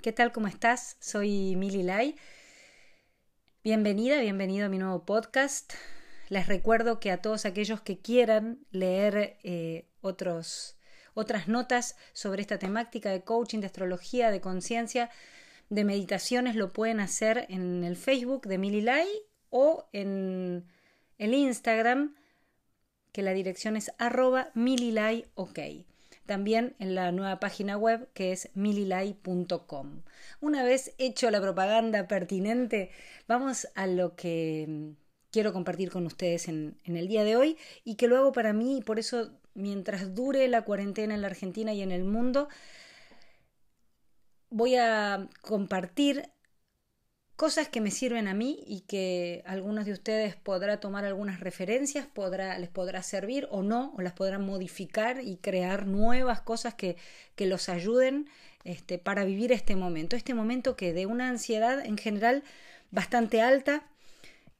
¿Qué tal? ¿Cómo estás? Soy Mili Lai. Bienvenida, bienvenido a mi nuevo podcast. Les recuerdo que a todos aquellos que quieran leer eh, otros, otras notas sobre esta temática de coaching, de astrología, de conciencia, de meditaciones, lo pueden hacer en el Facebook de Mili Lai o en el Instagram, que la dirección es arroba mililai.ok también en la nueva página web que es mililai.com. Una vez hecho la propaganda pertinente, vamos a lo que mm, quiero compartir con ustedes en, en, el día de hoy y que lo hago para mí y por eso mientras dure la cuarentena en la Argentina y en el mundo, voy a compartir cosas que me sirven a mí y que algunos de ustedes podrá tomar algunas referencias, podrá, les podrá servir o no, o las podrán modificar y crear nuevas cosas que, que los ayuden este, para vivir este momento. Este momento que de una ansiedad en general bastante alta,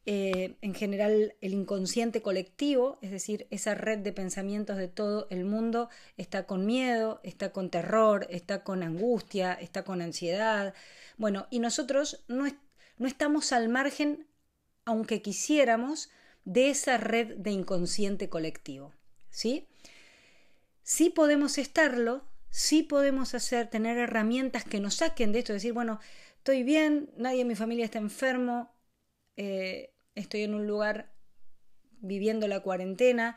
eh, en general el inconsciente colectivo, es decir, esa red de pensamientos de todo el mundo está con miedo, está con terror, está con angustia, está con ansiedad. Bueno, y nosotros no, no estamos al margen, aunque quisiéramos, de esa red de inconsciente colectivo. ¿Sí? Sí podemos estarlo, sí podemos hacer, tener herramientas que nos saquen de esto, decir, bueno, estoy bien, nadie en mi familia está enfermo, eh, estoy en un lugar viviendo la cuarentena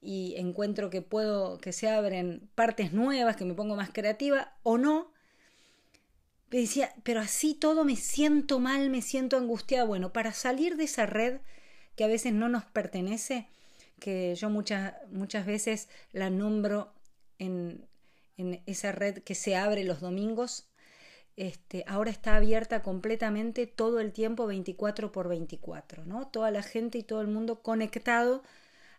y encuentro que puedo, que se abren partes nuevas, que me pongo más creativa o no, decía, pero así todo me siento mal, me siento angustiada. Bueno, para salir de esa red que a veces no nos pertenece, que yo muchas, muchas veces la nombro en, en esa red que se abre los domingos, este, ahora está abierta completamente todo el tiempo 24 por 24, ¿no? Toda la gente y todo el mundo conectado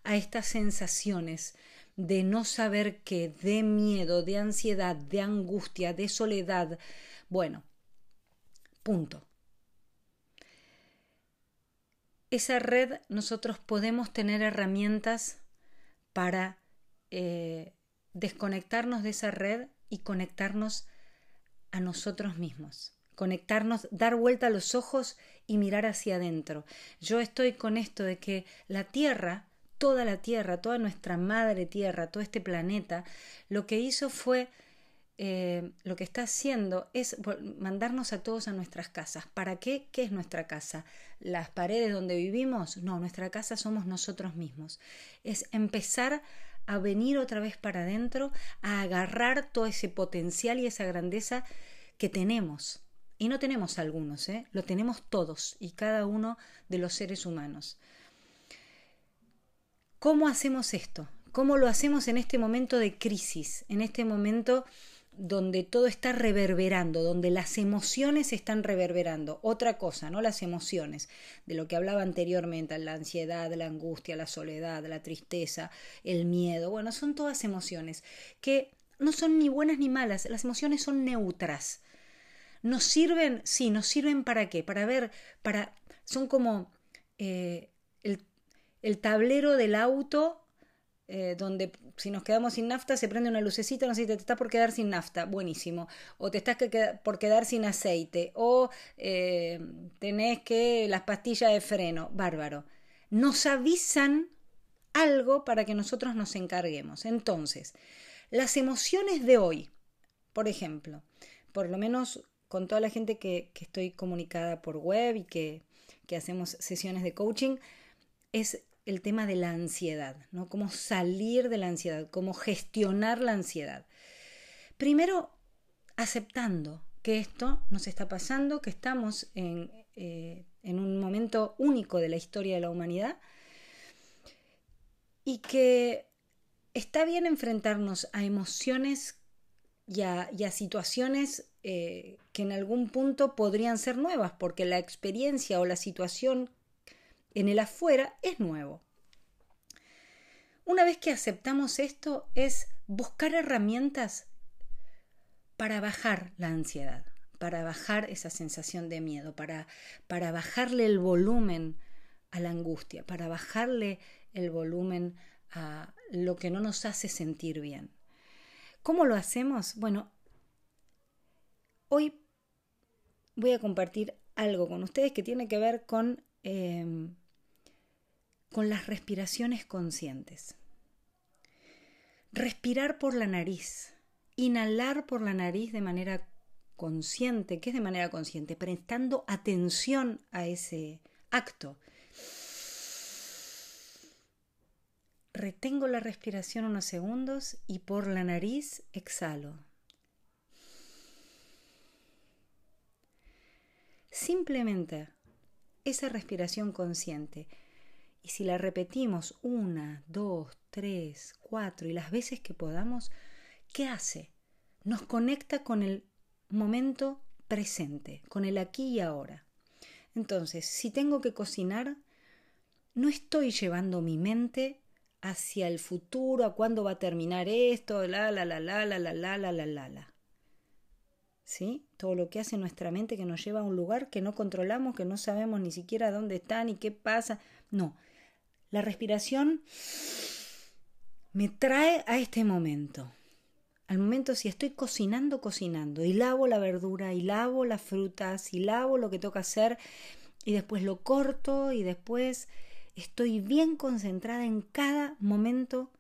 a estas sensaciones de no saber qué, de miedo, de ansiedad, de angustia, de soledad, bueno, punto. Esa red nosotros podemos tener herramientas para eh, desconectarnos de esa red y conectarnos a nosotros mismos conectarnos, dar vuelta a los ojos y mirar hacia adentro. Yo estoy con esto de que la Tierra, toda la Tierra, toda nuestra madre Tierra, todo este planeta, lo que hizo fue eh, lo que está haciendo es mandarnos a todos a nuestras casas. ¿Para qué? ¿Qué es nuestra casa? ¿Las paredes donde vivimos? No, nuestra casa somos nosotros mismos. Es empezar a venir otra vez para adentro, a agarrar todo ese potencial y esa grandeza que tenemos. Y no tenemos algunos, ¿eh? lo tenemos todos y cada uno de los seres humanos. ¿Cómo hacemos esto? ¿Cómo lo hacemos en este momento de crisis? En este momento donde todo está reverberando, donde las emociones están reverberando. Otra cosa, ¿no? Las emociones, de lo que hablaba anteriormente, la ansiedad, la angustia, la soledad, la tristeza, el miedo. Bueno, son todas emociones que no son ni buenas ni malas, las emociones son neutras. ¿Nos sirven? Sí, nos sirven para qué? Para ver, para. son como eh, el, tablero del auto eh, donde si nos quedamos sin nafta se prende una lucecita, no sé si te, estás por quedar sin nafta, buenísimo, o te estás por quedar sin aceite, o eh, tenés que las pastillas de freno, bárbaro. Nos avisan algo para que nosotros nos encarguemos. Entonces, las emociones de hoy, por ejemplo, por lo menos con toda la gente que, que estoy comunicada por web y que, que hacemos sesiones de coaching, es el tema de la ansiedad, ¿no? Cómo salir de la ansiedad, cómo gestionar la ansiedad. Primero, aceptando que esto nos está pasando, que estamos en, eh, en un momento único de la historia de la humanidad y que está bien enfrentarnos a emociones y a, situaciones eh, que en algún punto podrían ser nuevas, porque la experiencia o la situación en el afuera es nuevo. Una vez que aceptamos esto es buscar herramientas para bajar la ansiedad, para bajar esa sensación de miedo, para, para bajarle el volumen a la angustia, para bajarle el volumen a lo que no nos hace sentir bien. ¿Cómo lo hacemos? Bueno, Hoy voy a compartir algo con ustedes que tiene que ver con, em, con las respiraciones conscientes. Respirar por la nariz, inhalar por la nariz de manera consciente. ¿Qué es de manera consciente? Prestando atención a ese acto. Retengo la respiración unos segundos y por la nariz exhalo. Simplemente esa respiración consciente. Y si la repetimos una, dos, tres, cuatro y las veces que podamos, ¿qué hace? Nos conecta con el momento presente, con el aquí y ahora. Entonces, si tengo que cocinar, no estoy llevando mi mente hacia el futuro, a cuándo va a terminar esto, la la la la la la la la la la la. ¿Sí? Todo lo que hace nuestra mente que nos lleva a un lugar que no controlamos, que no sabemos ni siquiera dónde está ni qué pasa. No. La respiración me trae a este momento. Al momento si estoy cocinando, cocinando, y lavo la verdura, y lavo las frutas, y lavo lo que toca hacer, y después lo corto, y después estoy bien concentrada en cada momento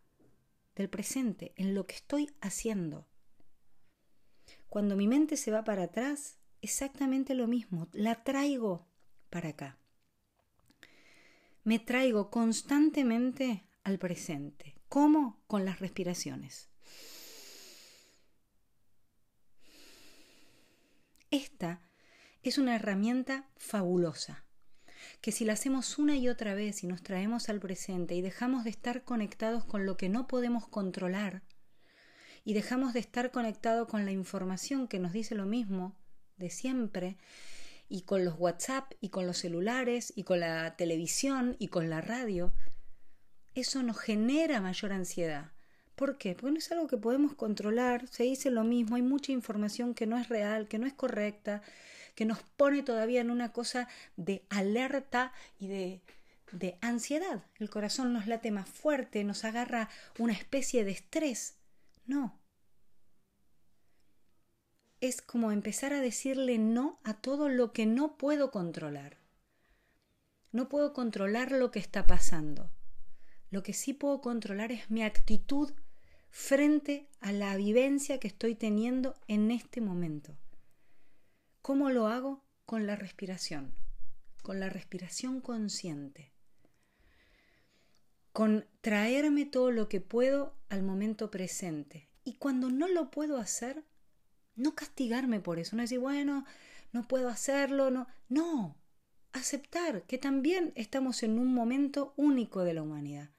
del presente, en lo que estoy haciendo. Cuando mi mente se va para atrás, exactamente lo mismo, la traigo para acá. Me traigo constantemente al presente. ¿Cómo? Con las respiraciones. Esta es una herramienta fabulosa que si la hacemos una y otra vez y nos traemos al presente y dejamos de estar conectados con lo que no podemos controlar y dejamos de estar conectados con la información que nos dice lo mismo de siempre y con los WhatsApp y con los celulares y con la televisión y con la radio, eso nos genera mayor ansiedad. ¿Por qué? Porque no es algo que podemos controlar, se dice lo mismo, hay mucha información que no es real, que no es correcta, que nos pone todavía en una cosa de alerta y de, de ansiedad. El corazón nos late más fuerte, nos agarra una especie de estrés. No. Es como empezar a decirle no a todo lo que no puedo controlar. No puedo controlar lo que está pasando. Lo que sí puedo controlar es mi actitud frente a la vivencia que estoy teniendo en este momento. ¿Cómo lo hago? Con la respiración, con la respiración consciente, con traerme todo lo que puedo al momento presente. Y cuando no lo puedo hacer, no castigarme por eso, no decir, bueno, no puedo hacerlo, no, no, aceptar que también estamos en un momento único de la humanidad,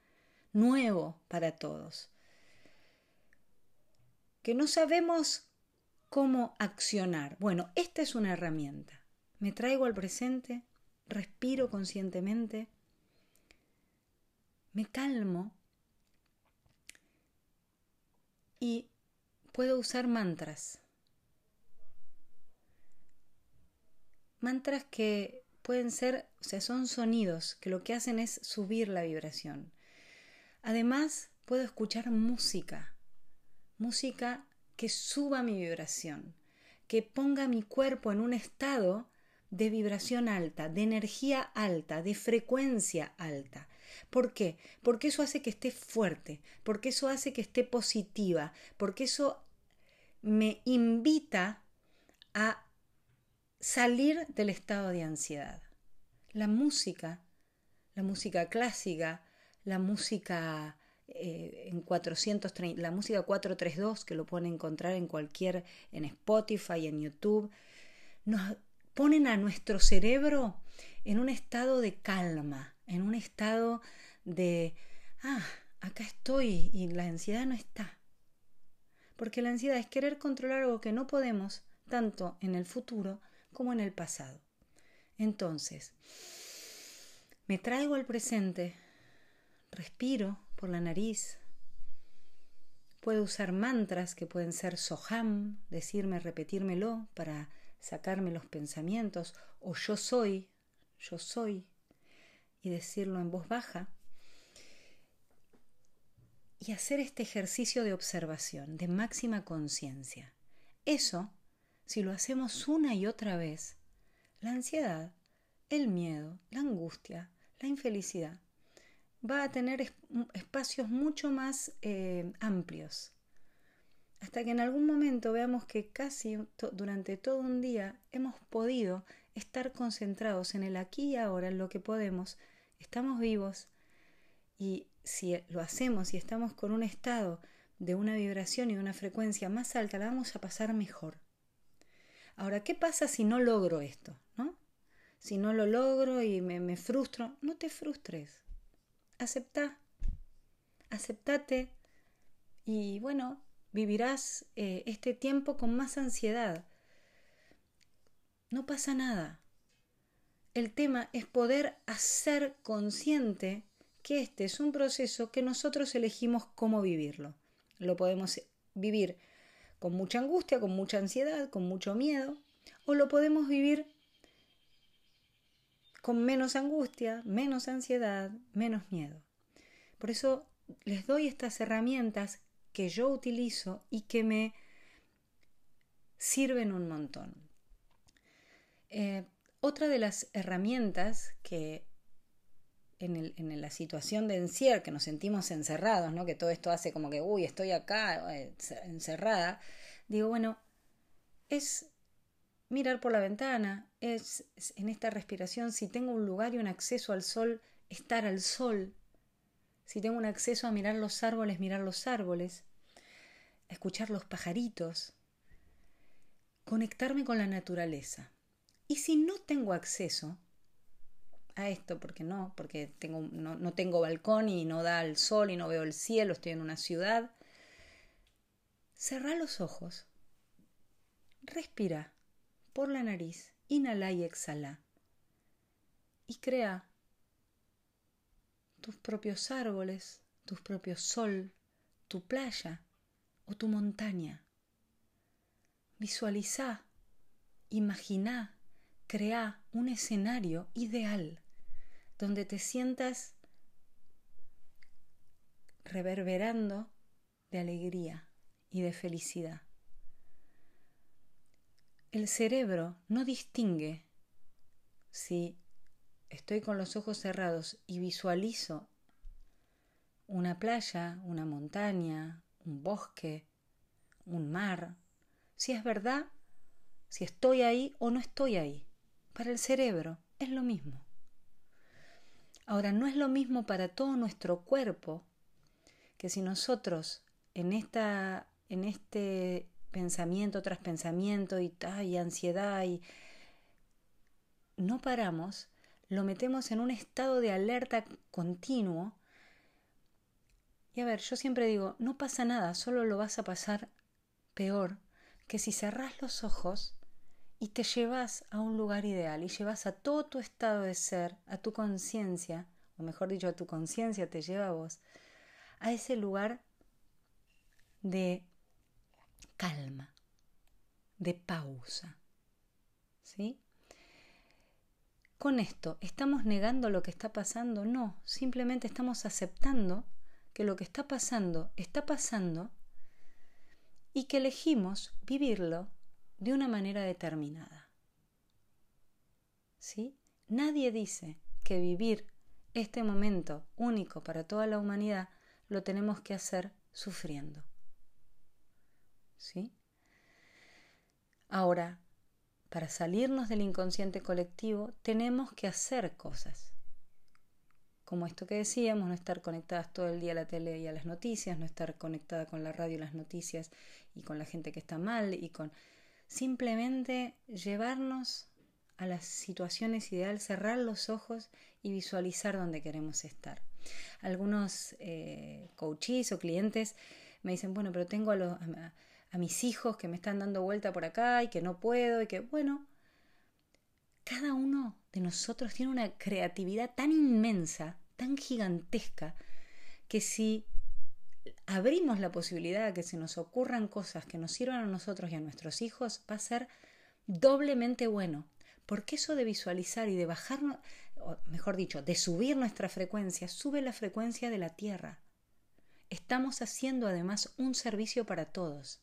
nuevo para todos, que no sabemos cómo accionar. Bueno, esta es una herramienta. Me traigo al presente, respiro conscientemente, me calmo y puedo usar mantras. Mantras que pueden ser, o sea, son sonidos que lo que hacen es subir la vibración. Además, puedo escuchar música, música que suba mi vibración, que ponga mi cuerpo en un estado de vibración alta, de energía alta, de frecuencia alta. ¿Por qué? Porque eso hace que esté fuerte, porque eso hace que esté positiva, porque eso me invita a salir del estado de ansiedad. La música, la música clásica, la música eh, en 430, la música 432, que lo pueden encontrar en cualquier, en Spotify, en YouTube, nos ponen a nuestro cerebro en un estado de calma, en un estado de, ah, acá estoy y la ansiedad no está. Porque la ansiedad es querer controlar algo que no podemos, tanto en el futuro como en el pasado. Entonces, me traigo al presente, respiro, por la nariz. Puedo usar mantras que pueden ser soham, decirme, repetírmelo para sacarme los pensamientos, o yo soy, yo soy, y decirlo en voz baja. Y hacer este ejercicio de observación, de máxima conciencia. Eso si lo hacemos una y otra vez, la ansiedad, el miedo, la angustia, la infelicidad, va a tener espacios mucho más eh, amplios. Hasta que en algún momento veamos que casi durante todo un día hemos podido estar concentrados en el aquí y ahora, en lo que podemos, estamos vivos y si lo hacemos y estamos con un estado de una vibración y una frecuencia más alta, la vamos a pasar mejor. Ahora, ¿qué pasa si no logro esto? ¿no? Si no lo logro y me, frustro, no te frustres. Acepta. Aceptate y bueno, vivirás eh, este tiempo con más ansiedad. No pasa nada. El tema es poder hacer consciente que este es un proceso que nosotros elegimos cómo vivirlo. Lo podemos vivir con mucha angustia, con mucha ansiedad, con mucho miedo, o lo podemos vivir con menos angustia, menos ansiedad, menos miedo. Por eso les doy estas herramientas que yo utilizo y que me sirven un montón. Eh, otra de las herramientas que en, la situación de encierro, que nos sentimos encerrados, ¿no? que todo esto hace como que, uy, estoy acá eh, encerrada, digo, bueno, es mirar por la ventana, es, en esta respiración, si tengo un lugar y un acceso al sol, estar al sol, si tengo un acceso a mirar los árboles, mirar los árboles, escuchar los pajaritos, conectarme con la naturaleza. Y si no tengo acceso, esto, porque no, porque tengo, no, tengo balcón y no da el sol y no veo el cielo, estoy en una ciudad. Cerra los ojos, respira por la nariz, inhala y exhala. Y crea tus propios árboles, tus propios sol, tu playa o tu montaña. Visualiza, imagina, crea un escenario ideal donde te sientas reverberando de alegría y de felicidad. El cerebro no distingue si estoy con los ojos cerrados y visualizo una playa, una montaña, un bosque, un mar, si es verdad, si estoy ahí o no estoy ahí. Para el cerebro es lo mismo. Ahora, no es lo mismo para todo nuestro cuerpo que si nosotros en, esta, en este pensamiento tras pensamiento y, y ansiedad y no paramos, lo metemos en un estado de alerta continuo. Y a ver, yo siempre digo, no pasa nada, solo lo vas a pasar peor que si cerrás los ojos y te llevas a un lugar ideal y llevas a todo tu estado de ser, a tu conciencia, o mejor dicho, a tu conciencia te lleva a vos, a ese lugar de calma, de pausa. ¿Sí? Con esto, ¿estamos negando lo que está pasando? No, simplemente estamos aceptando que lo que está pasando está pasando y que elegimos vivirlo de una manera determinada. ¿Sí? Nadie dice que vivir este momento único para toda la humanidad lo tenemos que hacer sufriendo. ¿Sí? Ahora, para salirnos del inconsciente colectivo, tenemos que hacer cosas. Como esto que decíamos, no estar conectadas todo el día a la tele y a las noticias, no estar conectada con la radio y las noticias y con la gente que está mal y con simplemente llevarnos a las situaciones ideales, cerrar los ojos y visualizar dónde queremos estar. Algunos eh, coaches o clientes me dicen, bueno, pero tengo a, a mis hijos que me están dando vuelta por acá y que no puedo y que, bueno, cada uno de nosotros tiene una creatividad tan inmensa, tan gigantesca, que si abrimos la posibilidad de que se nos ocurran cosas que nos sirvan a nosotros y a nuestros hijos, va a ser doblemente bueno. Porque eso de visualizar y de bajar, o mejor dicho, de subir nuestra frecuencia, sube la frecuencia de la Tierra. Estamos haciendo además un servicio para todos.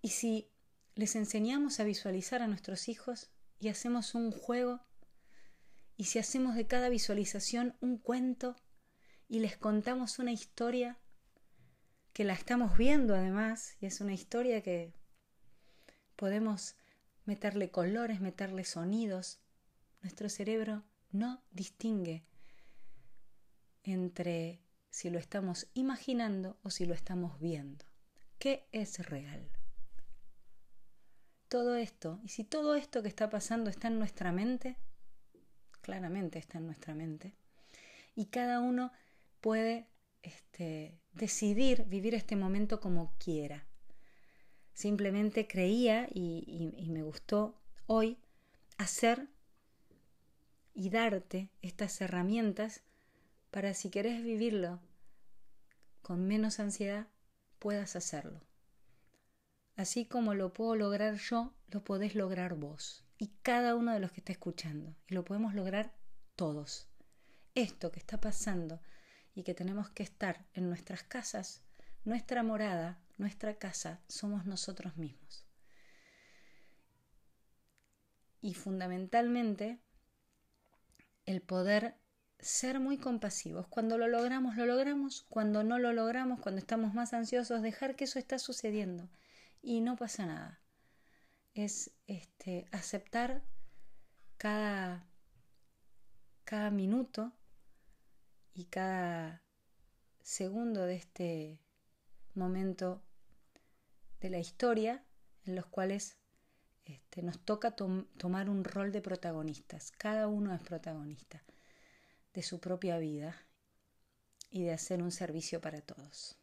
Y si les enseñamos a visualizar a nuestros hijos y hacemos un juego y si hacemos de cada visualización un cuento y les contamos una historia que la estamos viendo además y es una historia que podemos meterle colores, meterle sonidos. Nuestro cerebro no distingue entre si lo estamos imaginando o si lo estamos viendo. ¿Qué es real? Todo esto, y si todo esto que está pasando está en nuestra mente, claramente está en nuestra mente, y cada uno puede este, decidir vivir este momento como quiera. Simplemente creía y, y me gustó hoy hacer y darte estas herramientas para si querés vivirlo con menos ansiedad, puedas hacerlo. Así como lo puedo lograr yo, lo podés lograr vos y cada uno de los que está escuchando. Y lo podemos lograr todos. Esto que está pasando y que tenemos que estar en nuestras casas, nuestra morada, nuestra casa, somos nosotros mismos. Y fundamentalmente el poder ser muy compasivos. Cuando lo logramos, lo logramos. Cuando no lo logramos, cuando estamos más ansiosos, dejar que eso está sucediendo. Y no pasa nada. Es este, aceptar cada, cada minuto y cada segundo de este momento de la historia en los cuales este, nos toca tomar un rol de protagonistas. Cada uno es protagonista de su propia vida y de hacer un servicio para todos.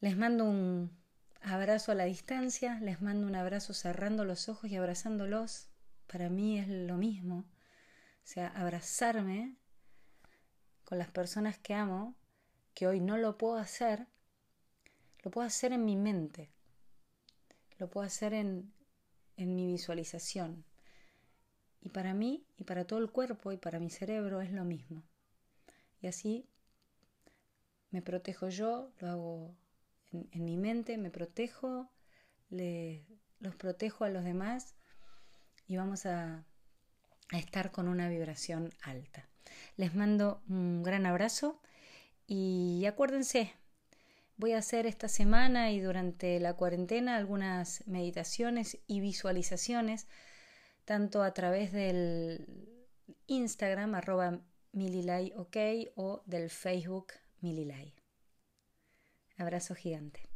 Les mando un abrazo a la distancia, les mando un abrazo cerrando los ojos y abrazándolos. Para mí es lo mismo. O sea, abrazarme con las personas que amo, que hoy no lo puedo hacer, lo puedo hacer en mi mente, lo puedo hacer en, en mi visualización. Y para mí y para todo el cuerpo y para mi cerebro es lo mismo. Y así me protejo yo, lo hago en, mi mente, me protejo, los protejo a los demás y vamos a estar con una vibración alta. Les mando un gran abrazo y acuérdense, voy a hacer esta semana y durante la cuarentena algunas meditaciones y visualizaciones, tanto a través del Instagram arroba mililay o del Facebook mililay. Abrazo gigante.